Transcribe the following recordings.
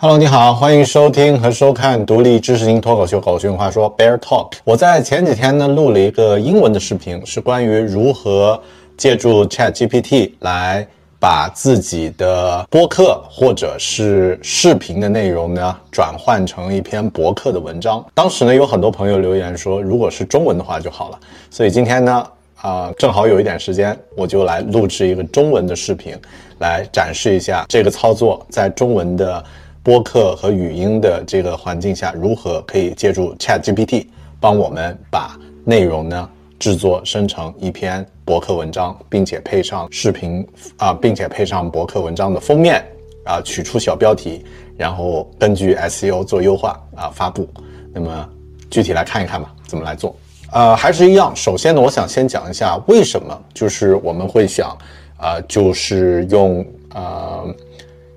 Hello，你好，欢迎收听和收看独立知识型脱口秀《狗熊话说》Bear Talk。我在前几天呢录了一个英文的视频，是关于如何借助 Chat GPT 来把自己的播客或者是视频的内容呢转换成一篇博客的文章。当时呢有很多朋友留言说，如果是中文的话就好了。所以今天呢，啊，正好有一点时间，我就来录制一个中文的视频，来展示一下这个操作在中文的。播客和语音的这个环境下，如何可以借助 Chat GPT 帮我们把内容呢制作生成一篇博客文章，并且配上视频啊，并且配上博客文章的封面啊，取出小标题，然后根据 SEO 做优化啊发布。那么具体来看一看吧，怎么来做？呃，还是一样，首先呢，我想先讲一下为什么就是我们会想啊，就是用呃。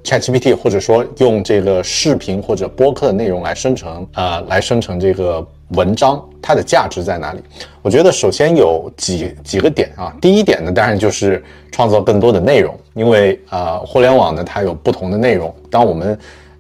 ChatGPT 或者说用这个视频或者播客的内容来生成，呃，来生成这个文章，它的价值在哪里？我觉得首先有几几个点啊。第一点呢，当然就是创造更多的内容，因为呃，互联网呢它有不同的内容。当我们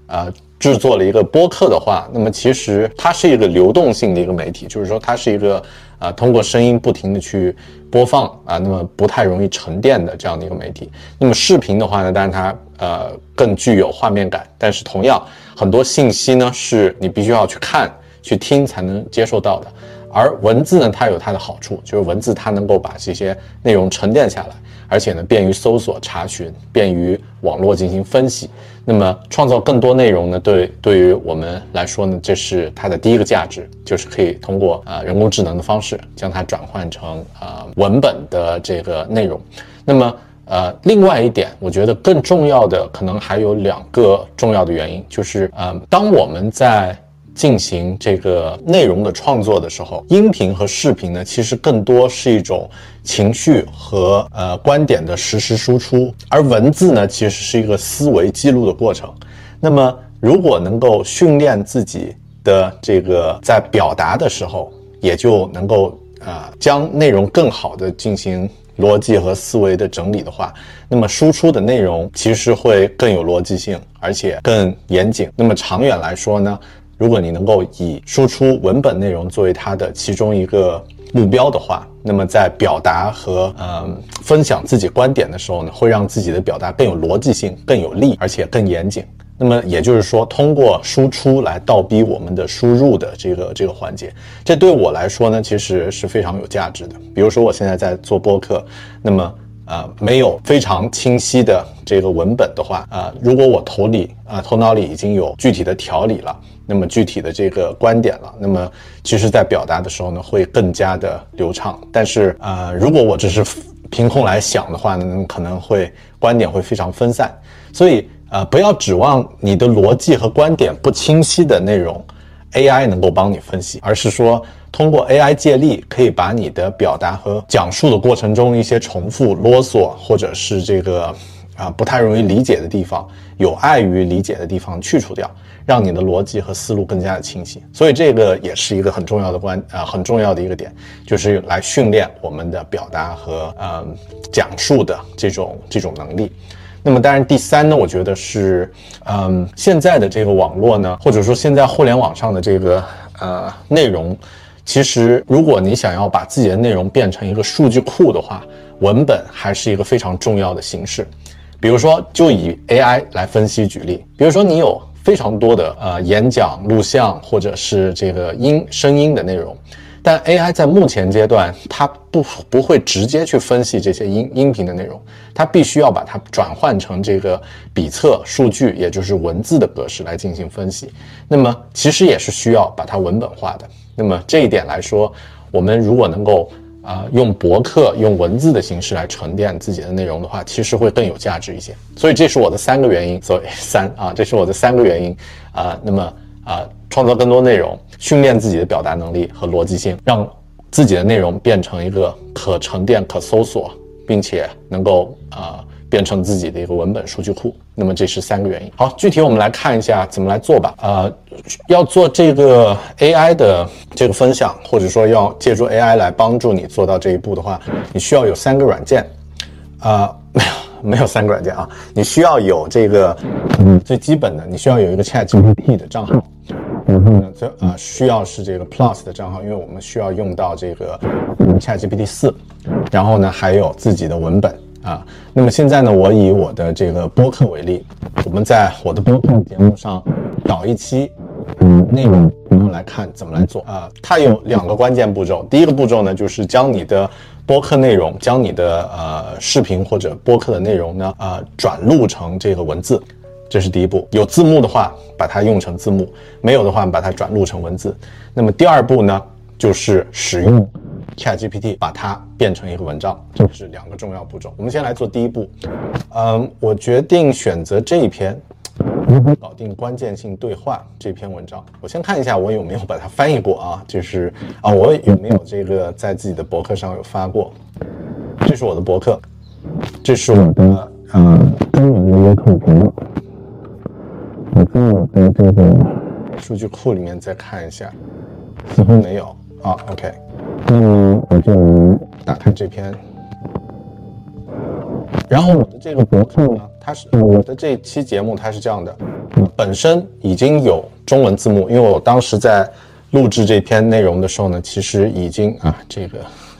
呃制作了一个播客的话，那么其实它是一个流动性的一个媒体，就是说它是一个。啊，通过声音不停的去播放啊，那么不太容易沉淀的这样的一个媒体。那么视频的话呢，当然它呃更具有画面感，但是同样很多信息呢是你必须要去看、去听才能接受到的。而文字呢，它有它的好处，就是文字它能够把这些内容沉淀下来。而且呢，便于搜索查询，便于网络进行分析。那么，创造更多内容呢？对，对于我们来说呢，这是它的第一个价值，就是可以通过啊人工智能的方式将它转换成啊文本的这个内容。那么，呃，另外一点，我觉得更重要的可能还有两个重要的原因，就是呃，当我们在进行这个内容的创作的时候，音频和视频呢，其实更多是一种情绪和呃观点的实时输出，而文字呢，其实是一个思维记录的过程。那么，如果能够训练自己的这个在表达的时候，也就能够啊将内容更好的进行逻辑和思维的整理的话，那么输出的内容其实会更有逻辑性，而且更严谨。那么长远来说呢？如果你能够以输出文本内容作为它的其中一个目标的话，那么在表达和呃分享自己观点的时候呢，会让自己的表达更有逻辑性、更有力，而且更严谨。那么也就是说，通过输出来倒逼我们的输入的这个这个环节，这对我来说呢，其实是非常有价值的。比如说，我现在在做播客，那么呃没有非常清晰的这个文本的话，啊，如果我头里啊头脑里已经有具体的条理了。那么具体的这个观点了，那么其实，在表达的时候呢，会更加的流畅。但是，呃，如果我只是凭空来想的话呢，可能会观点会非常分散。所以，呃，不要指望你的逻辑和观点不清晰的内容，AI 能够帮你分析，而是说，通过 AI 借力，可以把你的表达和讲述的过程中一些重复、啰嗦，或者是这个啊不太容易理解的地方，有碍于理解的地方去除掉。让你的逻辑和思路更加的清晰，所以这个也是一个很重要的关啊，很重要的一个点，就是来训练我们的表达和呃讲述的这种这种能力。那么当然，第三呢，我觉得是嗯，现在的这个网络呢，或者说现在互联网上的这个呃内容，其实如果你想要把自己的内容变成一个数据库的话，文本还是一个非常重要的形式。比如说，就以 AI 来分析举例，比如说你有。非常多的呃演讲录像或者是这个音声音的内容，但 AI 在目前阶段它不不会直接去分析这些音音频的内容，它必须要把它转换成这个比测数据，也就是文字的格式来进行分析。那么其实也是需要把它文本化的。那么这一点来说，我们如果能够。啊，用博客用文字的形式来沉淀自己的内容的话，其实会更有价值一些。所以这是我的三个原因，所以三啊，这是我的三个原因啊。那么啊，创造更多内容，训练自己的表达能力和逻辑性，让自己的内容变成一个可沉淀、可搜索，并且能够啊。变成自己的一个文本数据库，那么这是三个原因。好，具体我们来看一下怎么来做吧。呃，要做这个 AI 的这个分享，或者说要借助 AI 来帮助你做到这一步的话，你需要有三个软件。啊，没 有没有三个软件啊，你需要有这个，嗯，最基本的，你需要有一个 Chat GPT 的账号，然后呢，这啊需要是这个 Plus 的账号，因为我们需要用到这个 Chat GPT 四，然后呢还有自己的文本啊。那么现在呢，我以我的这个播客为例，我们在我的播客节目上导一期。嗯，内容我们来看怎么来做啊？它有两个关键步骤。第一个步骤呢，就是将你的播客内容，将你的呃视频或者播客的内容呢，呃转录成这个文字，这是第一步。有字幕的话，把它用成字幕；没有的话，把它转录成文字。那么第二步呢，就是使用 ChatGPT 把它变成一个文章。这是两个重要步骤。我们先来做第一步。嗯，我决定选择这一篇。如何搞定关键性对话这篇文章？我先看一下我有没有把它翻译过啊，就是啊，我有没有这个在自己的博客上有发过？这是我的博客，这是我的呃中文的约课节目。我在我的这个数据库里面再看一下，似乎没有啊。OK，那么我就打开这篇。然后我的这个博客呢，它是我的这期节目，它是这样的，本身已经有中文字幕，因为我当时在录制这篇内容的时候呢，其实已经啊，这个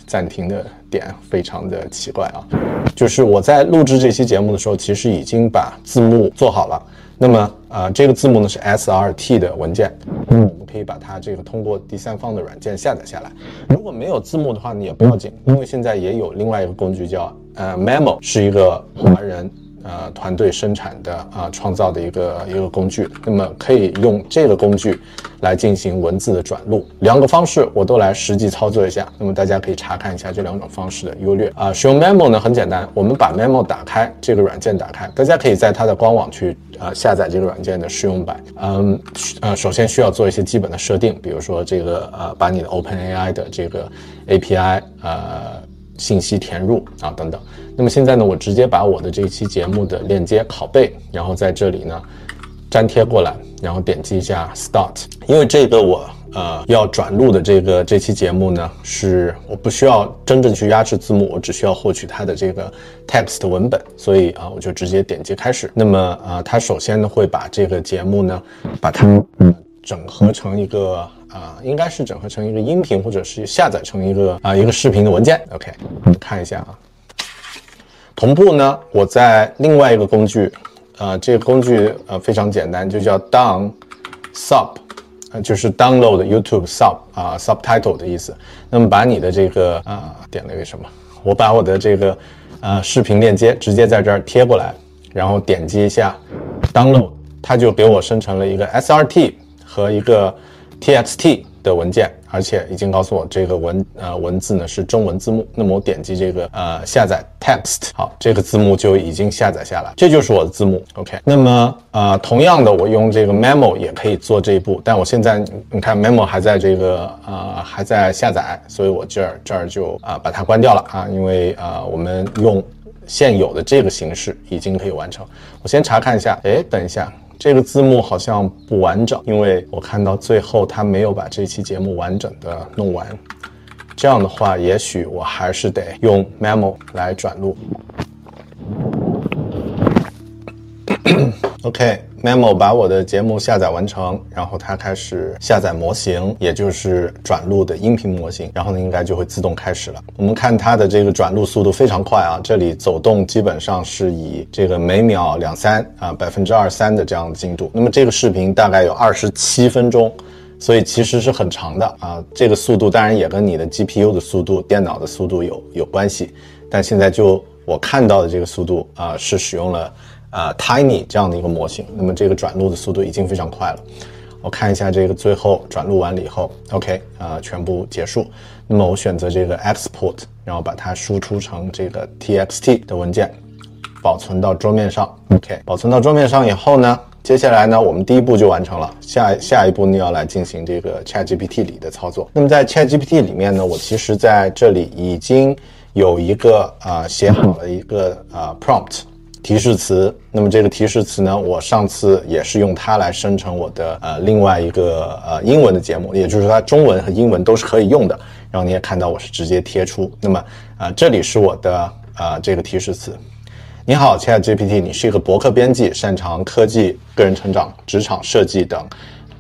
暂停的点非常的奇怪啊，就是我在录制这期节目的时候，其实已经把字幕做好了。那么，啊，这个字幕呢是 SRT 的文件，嗯我们可以把它这个通过第三方的软件下载下来。如果没有字幕的话，呢也不要紧，因为现在也有另外一个工具叫呃 Memo，是一个华人。呃，团队生产的啊，创造的一个一个工具，那么可以用这个工具来进行文字的转录。两个方式我都来实际操作一下，那么大家可以查看一下这两种方式的优劣啊。使用 Memo 呢很简单，我们把 Memo 打开，这个软件打开，大家可以在它的官网去呃下载这个软件的试用版。嗯，呃，首先需要做一些基本的设定，比如说这个呃，把你的 OpenAI 的这个 API 呃。信息填入啊等等，那么现在呢，我直接把我的这一期节目的链接拷贝，然后在这里呢粘贴过来，然后点击一下 Start。因为这个我呃要转录的这个这期节目呢，是我不需要真正去压制字幕，我只需要获取它的这个 text 文本，所以啊我就直接点击开始。那么啊，它首先呢会把这个节目呢把它嗯整合成一个。啊，应该是整合成一个音频，或者是下载成一个啊一个视频的文件。OK，我们看一下啊。同步呢，我在另外一个工具，呃，这个工具呃非常简单，就叫 Down Sub，就是 Download YouTube Sub 啊 Subtitle 的意思。那么把你的这个啊点了一个什么？我把我的这个呃视频链接直接在这儿贴过来，然后点击一下 Download，它就给我生成了一个 SRT 和一个。txt 的文件，而且已经告诉我这个文呃文字呢是中文字幕。那么我点击这个呃下载 text，好，这个字幕就已经下载下来，这就是我的字幕。OK，那么呃同样的，我用这个 memo 也可以做这一步，但我现在你看 memo 还在这个呃还在下载，所以我这儿这儿就啊把它关掉了啊，因为啊我们用现有的这个形式已经可以完成。我先查看一下，哎，等一下。这个字幕好像不完整，因为我看到最后他没有把这期节目完整的弄完。这样的话，也许我还是得用 Memo 来转录。OK Memo 把我的节目下载完成，然后它开始下载模型，也就是转录的音频模型，然后呢，应该就会自动开始了。我们看它的这个转录速度非常快啊，这里走动基本上是以这个每秒两三啊百分之二三的这样的进度。那么这个视频大概有二十七分钟，所以其实是很长的啊。这个速度当然也跟你的 GPU 的速度、电脑的速度有有关系，但现在就我看到的这个速度啊，是使用了。啊，Tiny 这样的一个模型，那么这个转录的速度已经非常快了。我看一下这个最后转录完了以后，OK，啊，全部结束。那么我选择这个 Export，然后把它输出成这个 TXT 的文件，保存到桌面上。OK，保存到桌面上以后呢，接下来呢，我们第一步就完成了。下下一步呢，要来进行这个 ChatGPT 里的操作。那么在 ChatGPT 里面呢，我其实在这里已经有一个啊写好了一个啊 prompt。提示词，那么这个提示词呢，我上次也是用它来生成我的呃另外一个呃英文的节目，也就是它中文和英文都是可以用的。然后你也看到我是直接贴出，那么呃这里是我的呃这个提示词。你好亲爱的 GPT，你是一个博客编辑，擅长科技、个人成长、职场设计等。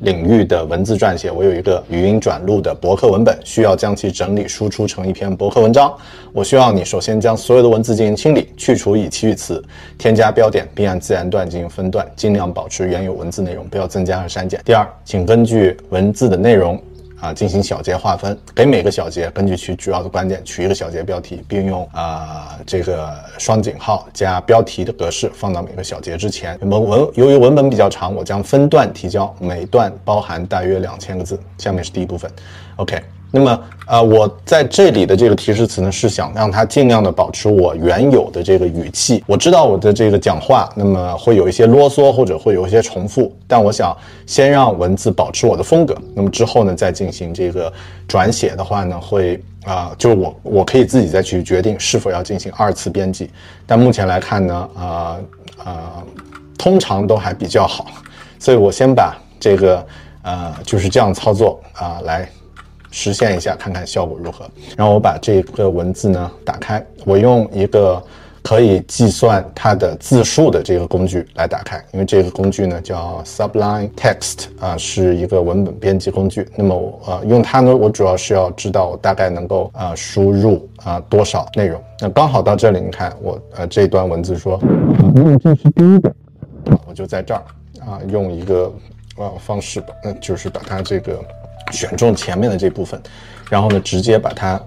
领域的文字撰写。我有一个语音转录的博客文本，需要将其整理输出成一篇博客文章。我需要你首先将所有的文字进行清理，去除已期语词，添加标点，并按自然段进行分段，尽量保持原有文字内容，不要增加和删减。第二，请根据文字的内容。啊，进行小节划分，给每个小节根据其主要的观点取一个小节标题，并用啊这个双井号加标题的格式放到每个小节之前。文文由于文本比较长，我将分段提交，每段包含大约两千个字。下面是第一部分，OK。那么，呃，我在这里的这个提示词呢，是想让它尽量的保持我原有的这个语气。我知道我的这个讲话，那么会有一些啰嗦或者会有一些重复，但我想先让文字保持我的风格。那么之后呢，再进行这个转写的话呢，会啊，就是我我可以自己再去决定是否要进行二次编辑。但目前来看呢，呃呃，通常都还比较好，所以我先把这个呃就是这样操作啊来。实现一下，看看效果如何。然后我把这个文字呢打开，我用一个可以计算它的字数的这个工具来打开，因为这个工具呢叫 Sublime Text 啊，是一个文本编辑工具。那么呃用它呢，我主要是要知道我大概能够啊输入啊多少内容。那刚好到这里，你看我呃这段文字说，因为这是第一个，我就在这儿啊用一个呃方式吧，那就是把它这个。选中前面的这部分，然后呢，直接把它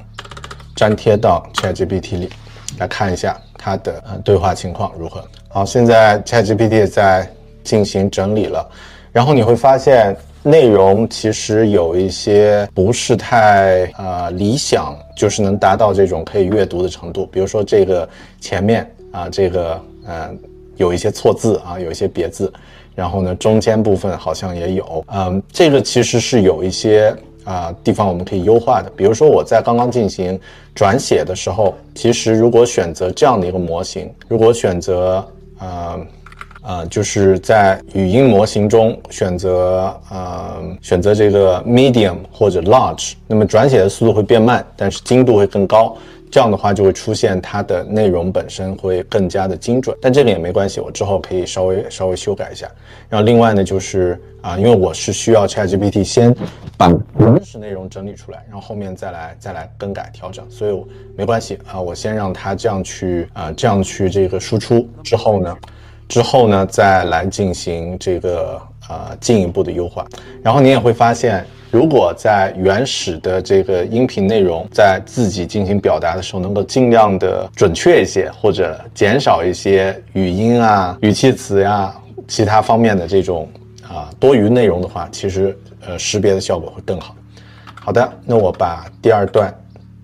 粘贴到 ChatGPT 里，来看一下它的呃对话情况如何。好，现在 ChatGPT 在进行整理了，然后你会发现内容其实有一些不是太呃理想，就是能达到这种可以阅读的程度。比如说这个前面啊，这个呃有一些错字啊，有一些别字。然后呢，中间部分好像也有，嗯，这个其实是有一些啊地方我们可以优化的。比如说我在刚刚进行转写的时候，其实如果选择这样的一个模型，如果选择呃呃，就是在语音模型中选择呃选择这个 medium 或者 large，那么转写的速度会变慢，但是精度会更高。这样的话就会出现它的内容本身会更加的精准，但这个也没关系，我之后可以稍微稍微修改一下。然后另外呢，就是啊，因为我是需要 ChatGPT 先把原始内容整理出来，然后后面再来再来更改调整，所以没关系啊，我先让它这样去啊这样去这个输出之后呢，之后呢再来进行这个呃进一步的优化，然后你也会发现。如果在原始的这个音频内容在自己进行表达的时候，能够尽量的准确一些，或者减少一些语音啊、语气词呀、其他方面的这种啊多余内容的话，其实呃识别的效果会更好。好的，那我把第二段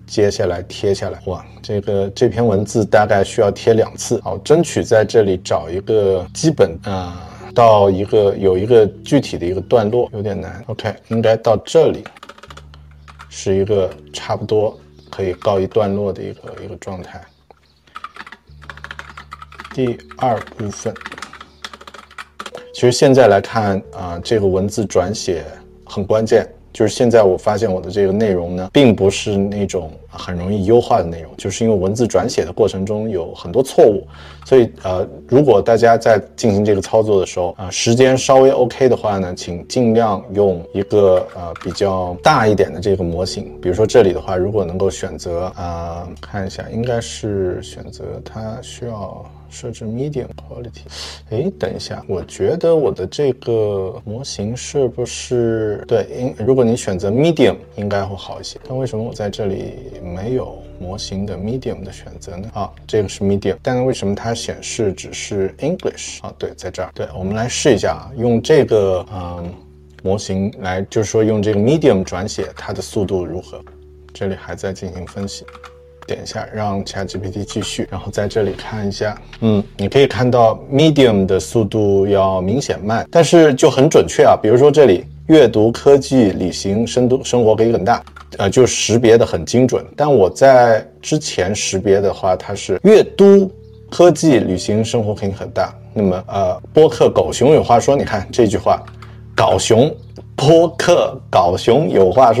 接下来贴下来。哇，这个这篇文字大概需要贴两次。好，争取在这里找一个基本啊。到一个有一个具体的一个段落有点难，OK，应该到这里是一个差不多可以告一段落的一个一个状态。第二部分，其实现在来看啊，这个文字转写很关键。就是现在我发现我的这个内容呢，并不是那种很容易优化的内容，就是因为文字转写的过程中有很多错误，所以呃，如果大家在进行这个操作的时候啊，时间稍微 OK 的话呢，请尽量用一个呃比较大一点的这个模型，比如说这里的话，如果能够选择啊，看一下，应该是选择它需要。设置 medium quality，哎，等一下，我觉得我的这个模型是不是对？应如果你选择 medium，应该会好一些。但为什么我在这里没有模型的 medium 的选择呢？啊，这个是 medium，但是为什么它显示只是 English？啊，对，在这儿。对，我们来试一下啊，用这个嗯模型来，就是说用这个 medium 转写，它的速度如何？这里还在进行分析。点一下，让 ChatGPT 继续，然后在这里看一下，嗯，你可以看到 Medium 的速度要明显慢，但是就很准确啊。比如说这里阅读、科技、旅行、深度生活可以很大，呃，就识别的很精准。但我在之前识别的话，它是阅读、科技、旅行、生活可以很大。那么呃，播客狗熊有话说，你看这句话，搞熊播客搞熊有话说。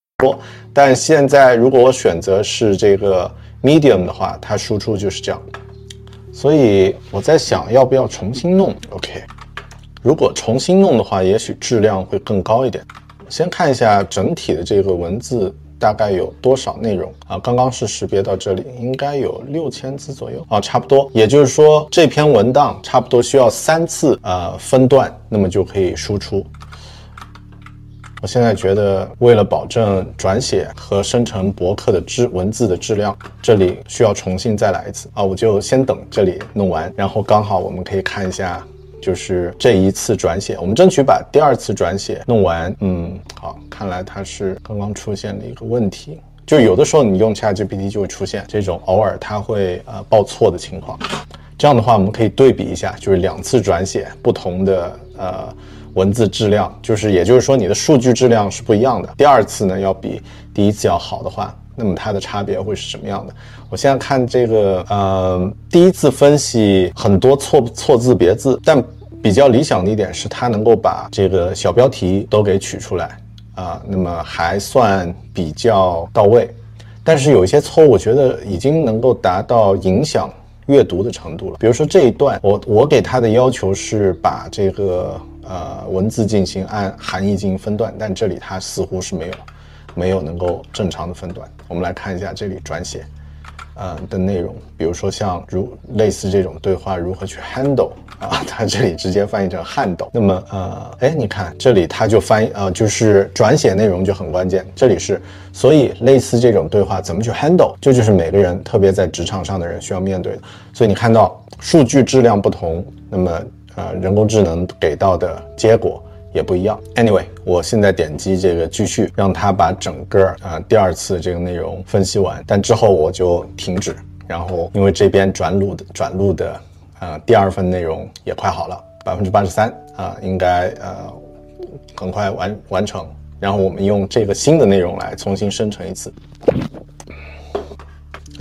多但现在如果我选择是这个 medium 的话，它输出就是这样。所以我在想，要不要重新弄？OK，如果重新弄的话，也许质量会更高一点。先看一下整体的这个文字大概有多少内容啊？刚刚是识别到这里，应该有六千字左右啊，差不多。也就是说，这篇文档差不多需要三次呃分段，那么就可以输出。我现在觉得，为了保证转写和生成博客的质文字的质量，这里需要重新再来一次啊！我就先等这里弄完，然后刚好我们可以看一下，就是这一次转写，我们争取把第二次转写弄完。嗯，好，看来它是刚刚出现了一个问题，就有的时候你用 ChatGPT 就会出现这种偶尔它会呃报错的情况。这样的话，我们可以对比一下，就是两次转写不同的呃。文字质量就是，也就是说你的数据质量是不一样的。第二次呢，要比第一次要好的话，那么它的差别会是什么样的？我现在看这个，呃，第一次分析很多错错字别字，但比较理想的一点是它能够把这个小标题都给取出来啊，那么还算比较到位。但是有一些错误，我觉得已经能够达到影响阅读的程度了。比如说这一段，我我给他的要求是把这个。呃，文字进行按含义进行分段，但这里它似乎是没有，没有能够正常的分段。我们来看一下这里转写，呃的内容，比如说像如类似这种对话如何去 handle 啊，它这里直接翻译成撼斗。那么呃，哎，你看这里它就翻译呃，就是转写内容就很关键。这里是，所以类似这种对话怎么去 handle，这就是每个人特别在职场上的人需要面对的。所以你看到数据质量不同，那么。呃，人工智能给到的结果也不一样。Anyway，我现在点击这个继续，让它把整个呃第二次这个内容分析完，但之后我就停止。然后因为这边转录的转录的呃第二份内容也快好了，百分之八十三啊，应该呃很快完完成。然后我们用这个新的内容来重新生成一次。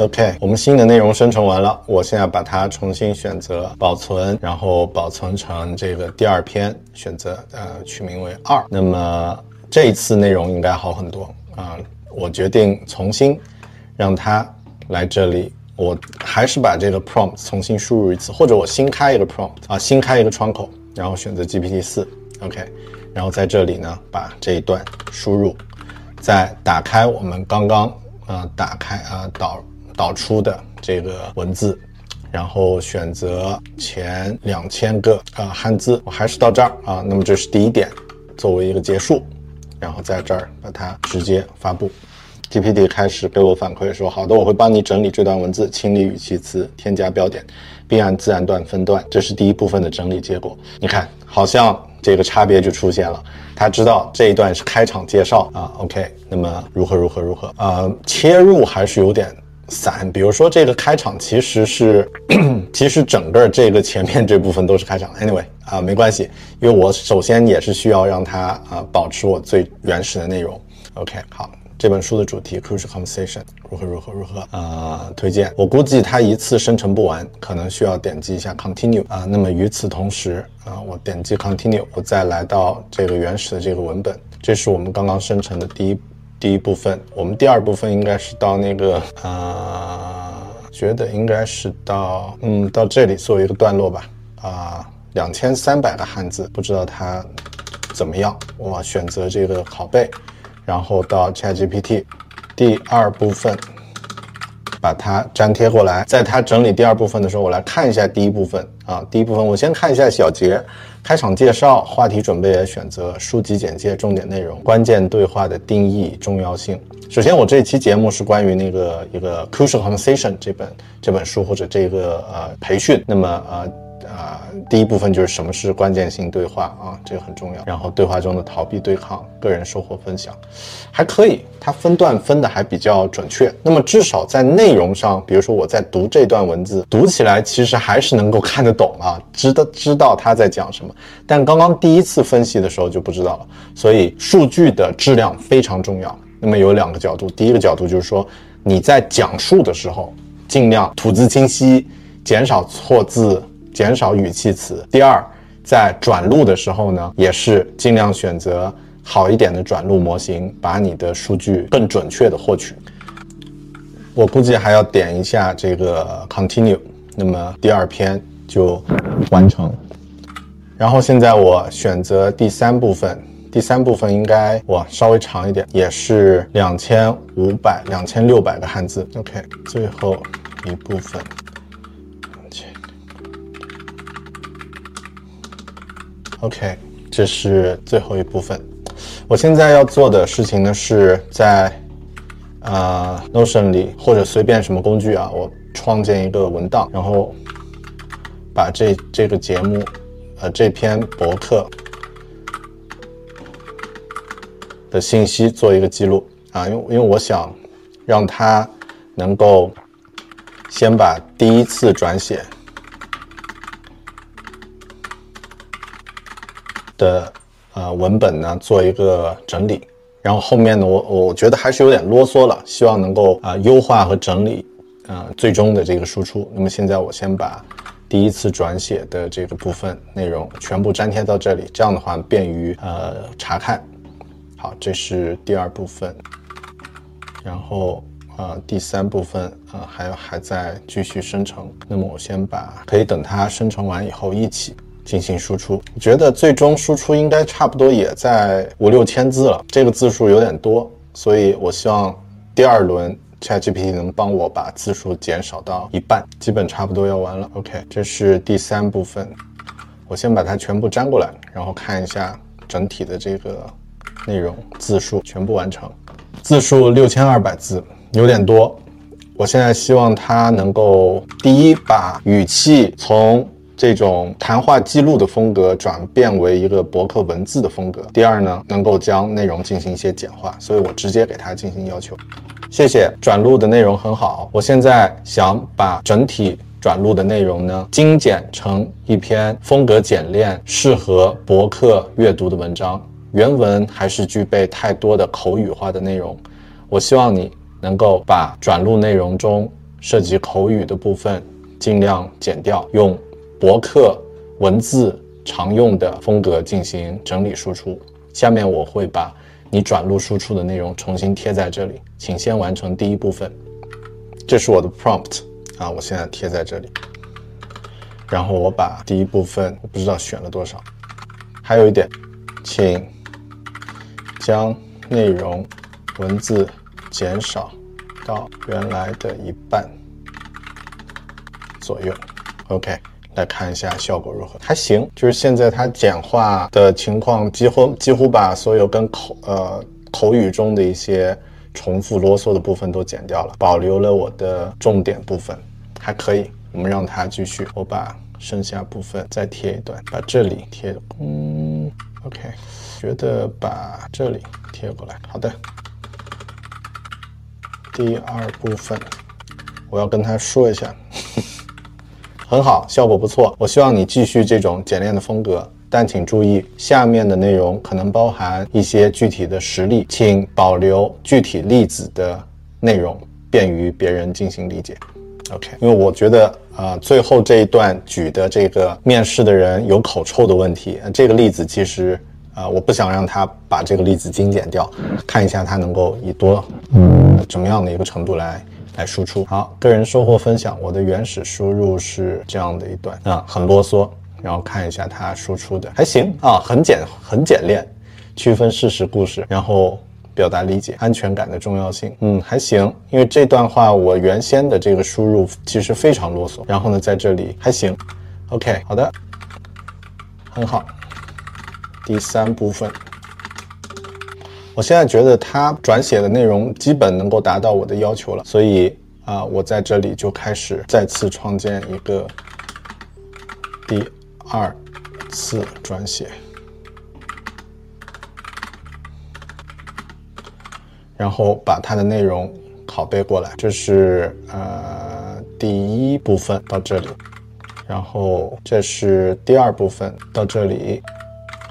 OK，我们新的内容生成完了，我现在把它重新选择保存，然后保存成这个第二篇，选择呃取名为二。那么这一次内容应该好很多啊，我决定重新让它来这里，我还是把这个 prompt 重新输入一次，或者我新开一个 prompt 啊，新开一个窗口，然后选择 GPT 四，OK，然后在这里呢把这一段输入，再打开我们刚刚呃打开啊导导出的这个文字。然后选择前两千个啊汉字，我还是到这儿啊。那么这是第一点，作为一个结束，然后在这儿把它直接发布。GPT 开始给我反馈说：“好的，我会帮你整理这段文字，清理语气词，添加标点，并按自然段分段。”这是第一部分的整理结果。你看，好像这个差别就出现了。他知道这一段是开场介绍啊。OK，那么如何如何如何？呃，切入还是有点。散，比如说这个开场其实是，其实整个这个前面这部分都是开场。Anyway 啊，没关系，因为我首先也是需要让它啊保持我最原始的内容。OK，好，这本书的主题 Crucial Conversation 如何如何如何啊？推荐，我估计它一次生成不完，可能需要点击一下 Continue 啊。那么与此同时啊，我点击 Continue，我再来到这个原始的这个文本，这是我们刚刚生成的第一。第一部分，我们第二部分应该是到那个啊，觉得应该是到嗯到这里做一个段落吧啊，两千三百个汉字，不知道它怎么样。我选择这个拷贝，然后到 ChatGPT，第二部分把它粘贴过来，在它整理第二部分的时候，我来看一下第一部分啊，第一部分我先看一下小结。开场介绍、话题准备、选择、书籍简介、重点内容、关键对话的定义、重要性。首先，我这期节目是关于那个一个 Crucial Conversation 这本这本书或者这个呃培训。那么呃。啊，第一部分就是什么是关键性对话啊，这个很重要。然后对话中的逃避对抗，个人收获分享，还可以，它分段分的还比较准确。那么至少在内容上，比如说我在读这段文字，读起来其实还是能够看得懂啊，知道知道他在讲什么。但刚刚第一次分析的时候就不知道了，所以数据的质量非常重要。那么有两个角度，第一个角度就是说你在讲述的时候，尽量吐字清晰，减少错字。减少语气词。第二，在转录的时候呢，也是尽量选择好一点的转录模型，把你的数据更准确的获取。我估计还要点一下这个 continue，那么第二篇就完成。然后现在我选择第三部分，第三部分应该我稍微长一点，也是两千五百、两千六百个汉字。OK，最后一部分。OK，这是最后一部分。我现在要做的事情呢，是在啊 Notion 里或者随便什么工具啊，我创建一个文档，然后把这这个节目，呃，这篇博客的信息做一个记录啊，因为因为我想让它能够先把第一次转写。的呃文本呢做一个整理，然后后面呢我我觉得还是有点啰嗦了，希望能够啊优化和整理啊最终的这个输出。那么现在我先把第一次转写的这个部分内容全部粘贴到这里，这样的话便于呃查看。好，这是第二部分，然后呃第三部分啊还还在继续生成。那么我先把可以等它生成完以后一起。进行输出，我觉得最终输出应该差不多也在五六千字了，这个字数有点多，所以我希望第二轮 ChatGPT 能帮我把字数减少到一半，基本差不多要完了。OK，这是第三部分，我先把它全部粘过来，然后看一下整体的这个内容字数全部完成，字数六千二百字，有点多。我现在希望它能够第一把语气从。这种谈话记录的风格转变为一个博客文字的风格。第二呢，能够将内容进行一些简化，所以我直接给它进行要求。谢谢，转录的内容很好。我现在想把整体转录的内容呢精简成一篇风格简练、适合博客阅读的文章。原文还是具备太多的口语化的内容。我希望你能够把转录内容中涉及口语的部分尽量减掉，用。博客文字常用的风格进行整理输出。下面我会把你转录输出的内容重新贴在这里，请先完成第一部分。这是我的 prompt 啊，我现在贴在这里。然后我把第一部分，我不知道选了多少。还有一点，请将内容文字减少到原来的一半左右。OK，来看一下效果如何？还行，就是现在它简化的情况，几乎几乎把所有跟口呃口语中的一些重复啰嗦的部分都剪掉了，保留了我的重点部分，还可以。我们让它继续，我把。剩下部分再贴一段，把这里贴，嗯，OK，觉得把这里贴过来，好的。第二部分，我要跟他说一下，很好，效果不错。我希望你继续这种简练的风格，但请注意，下面的内容可能包含一些具体的实例，请保留具体例子的内容，便于别人进行理解。OK，因为我觉得啊，最后这一段举的这个面试的人有口臭的问题，这个例子其实啊，我不想让他把这个例子精简掉，看一下他能够以多嗯怎么样的一个程度来来输出。好，个人收获分享，我的原始输入是这样的一段啊，很啰嗦，然后看一下他输出的还行啊，很简很简练，区分事实故事，然后。表达理解安全感的重要性，嗯，还行，因为这段话我原先的这个输入其实非常啰嗦，然后呢，在这里还行，OK，好的，很好。第三部分，我现在觉得他转写的内容基本能够达到我的要求了，所以啊，我在这里就开始再次创建一个第二次转写。然后把它的内容拷贝过来，这是呃第一部分到这里，然后这是第二部分到这里。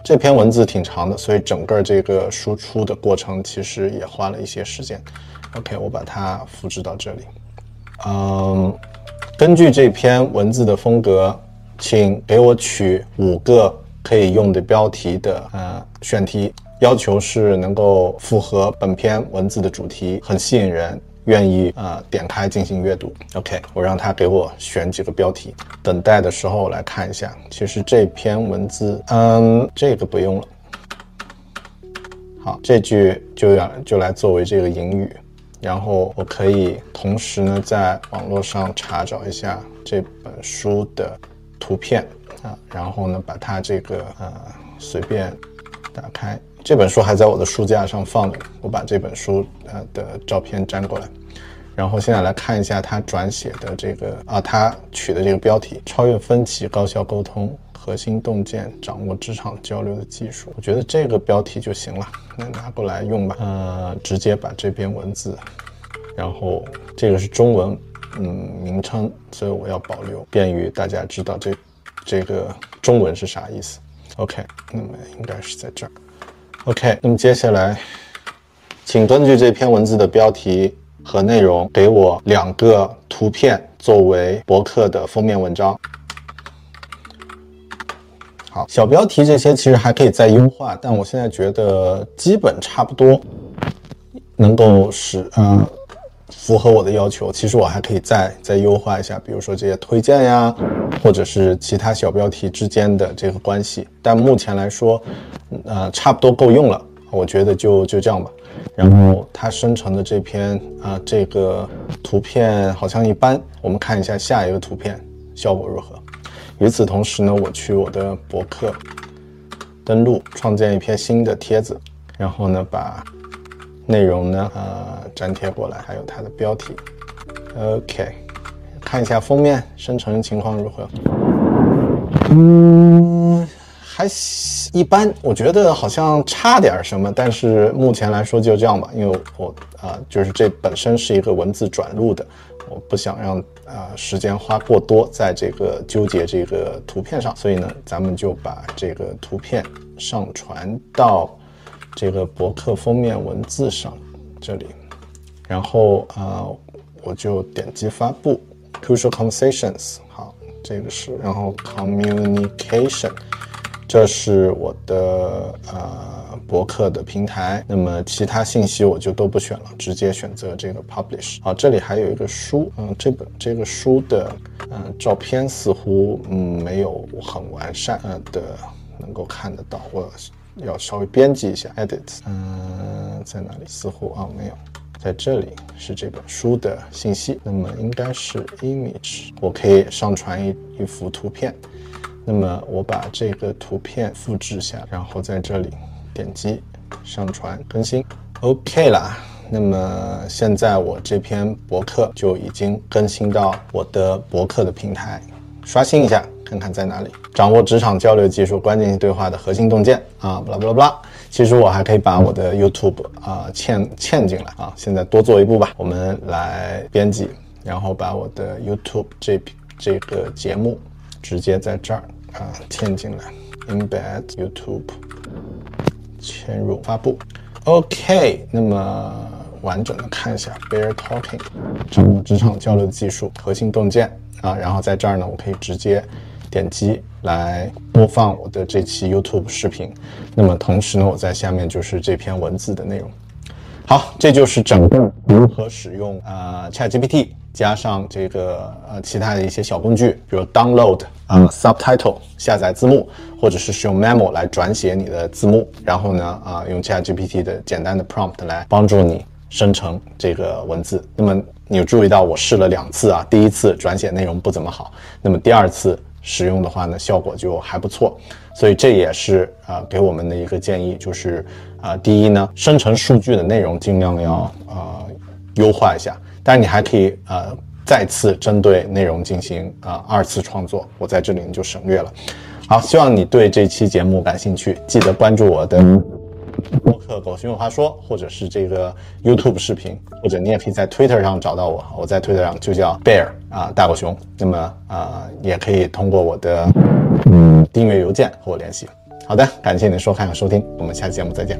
这篇文字挺长的，所以整个这个输出的过程其实也花了一些时间。OK，我把它复制到这里。嗯，根据这篇文字的风格，请给我取五个可以用的标题的呃选题。要求是能够符合本篇文字的主题，很吸引人，愿意呃点开进行阅读。OK，我让他给我选几个标题，等待的时候来看一下。其实这篇文字，嗯，这个不用了。好，这句就要就来作为这个引语，然后我可以同时呢在网络上查找一下这本书的图片啊，然后呢把它这个呃随便打开。这本书还在我的书架上放着，我把这本书呃的照片粘过来，然后现在来看一下他转写的这个啊，他取的这个标题：超越分歧，高效沟通，核心洞见，掌握职场交流的技术。我觉得这个标题就行了，那拿过来用吧。呃，直接把这篇文字，然后这个是中文嗯名称，所以我要保留，便于大家知道这这个中文是啥意思。OK，那么应该是在这儿。OK，那么接下来，请根据这篇文字的标题和内容，给我两个图片作为博客的封面文章。好，小标题这些其实还可以再优化，但我现在觉得基本差不多，能够使嗯符合我的要求。其实我还可以再再优化一下，比如说这些推荐呀，或者是其他小标题之间的这个关系。但目前来说。呃，差不多够用了，我觉得就就这样吧。然后它生成的这篇啊，这个图片好像一般，我们看一下下一个图片效果如何。与此同时呢，我去我的博客登录，创建一篇新的帖子，然后呢，把内容呢呃粘贴过来，还有它的标题。OK，看一下封面生成情况如何。嗯。还一般，我觉得好像差点什么，但是目前来说就这样吧，因为我啊，就是这本身是一个文字转录的，我不想让啊时间花过多在这个纠结这个图片上，所以呢，咱们就把这个图片上传到这个博客封面文字上这里，然后啊，我就点击发布，Crucial Conversations，好，这个是，然后 Communication。这是我的呃博客的平台，那么其他信息我就都不选了，直接选择这个 publish。好，这里还有一个书，嗯，这本这个书的嗯照片似乎嗯没有很完善，呃的能够看得到，我要稍微编辑一下，edit，嗯，在哪里？似乎啊没有。在这里是这本书的信息，那么应该是 image，我可以上传一一幅图片，那么我把这个图片复制下，然后在这里点击上传更新，OK 啦。那么现在我这篇博客就已经更新到我的博客的平台，刷新一下。看看在哪里，掌握职场交流技术、关键性对话的核心洞见啊，巴拉巴拉巴拉。其实我还可以把我的 YouTube 啊嵌嵌进来啊。现在多做一步吧，我们来编辑，然后把我的 YouTube 这这个节目直接在这儿啊嵌进来，Embed YouTube，嵌入发布。OK，那么完整的看一下 Bear Talking，掌握职场交流技术核心洞见啊，然后在这儿呢，我可以直接。点击来播放我的这期 YouTube 视频，那么同时呢，我在下面就是这篇文字的内容。好，这就是整个如何使用呃 ChatGPT 加上这个呃其他的一些小工具，比如 Download 啊 Subtitle 下载字幕，或者是使用 Memo 来转写你的字幕，然后呢啊用 ChatGPT 的简单的 Prompt 来帮助你生成这个文字。那么你注意到我试了两次啊，第一次转写内容不怎么好，那么第二次。使用的话呢，效果就还不错，所以这也是啊给我们的一个建议，就是啊第一呢，生成数据的内容尽量要啊优化一下，但是你还可以呃再次针对内容进行啊二次创作，我在这里就省略了。好，希望你对这期节目感兴趣，记得关注我的。播客“狗熊有话说”，或者是这个 YouTube 视频，或者你也可以在 Twitter 上找到我。我在 Twitter 上就叫 Bear 啊，大狗熊。那么啊，也可以通过我的嗯订阅邮件和我联系。好的，感谢您的收看和收听，我们下期节目再见。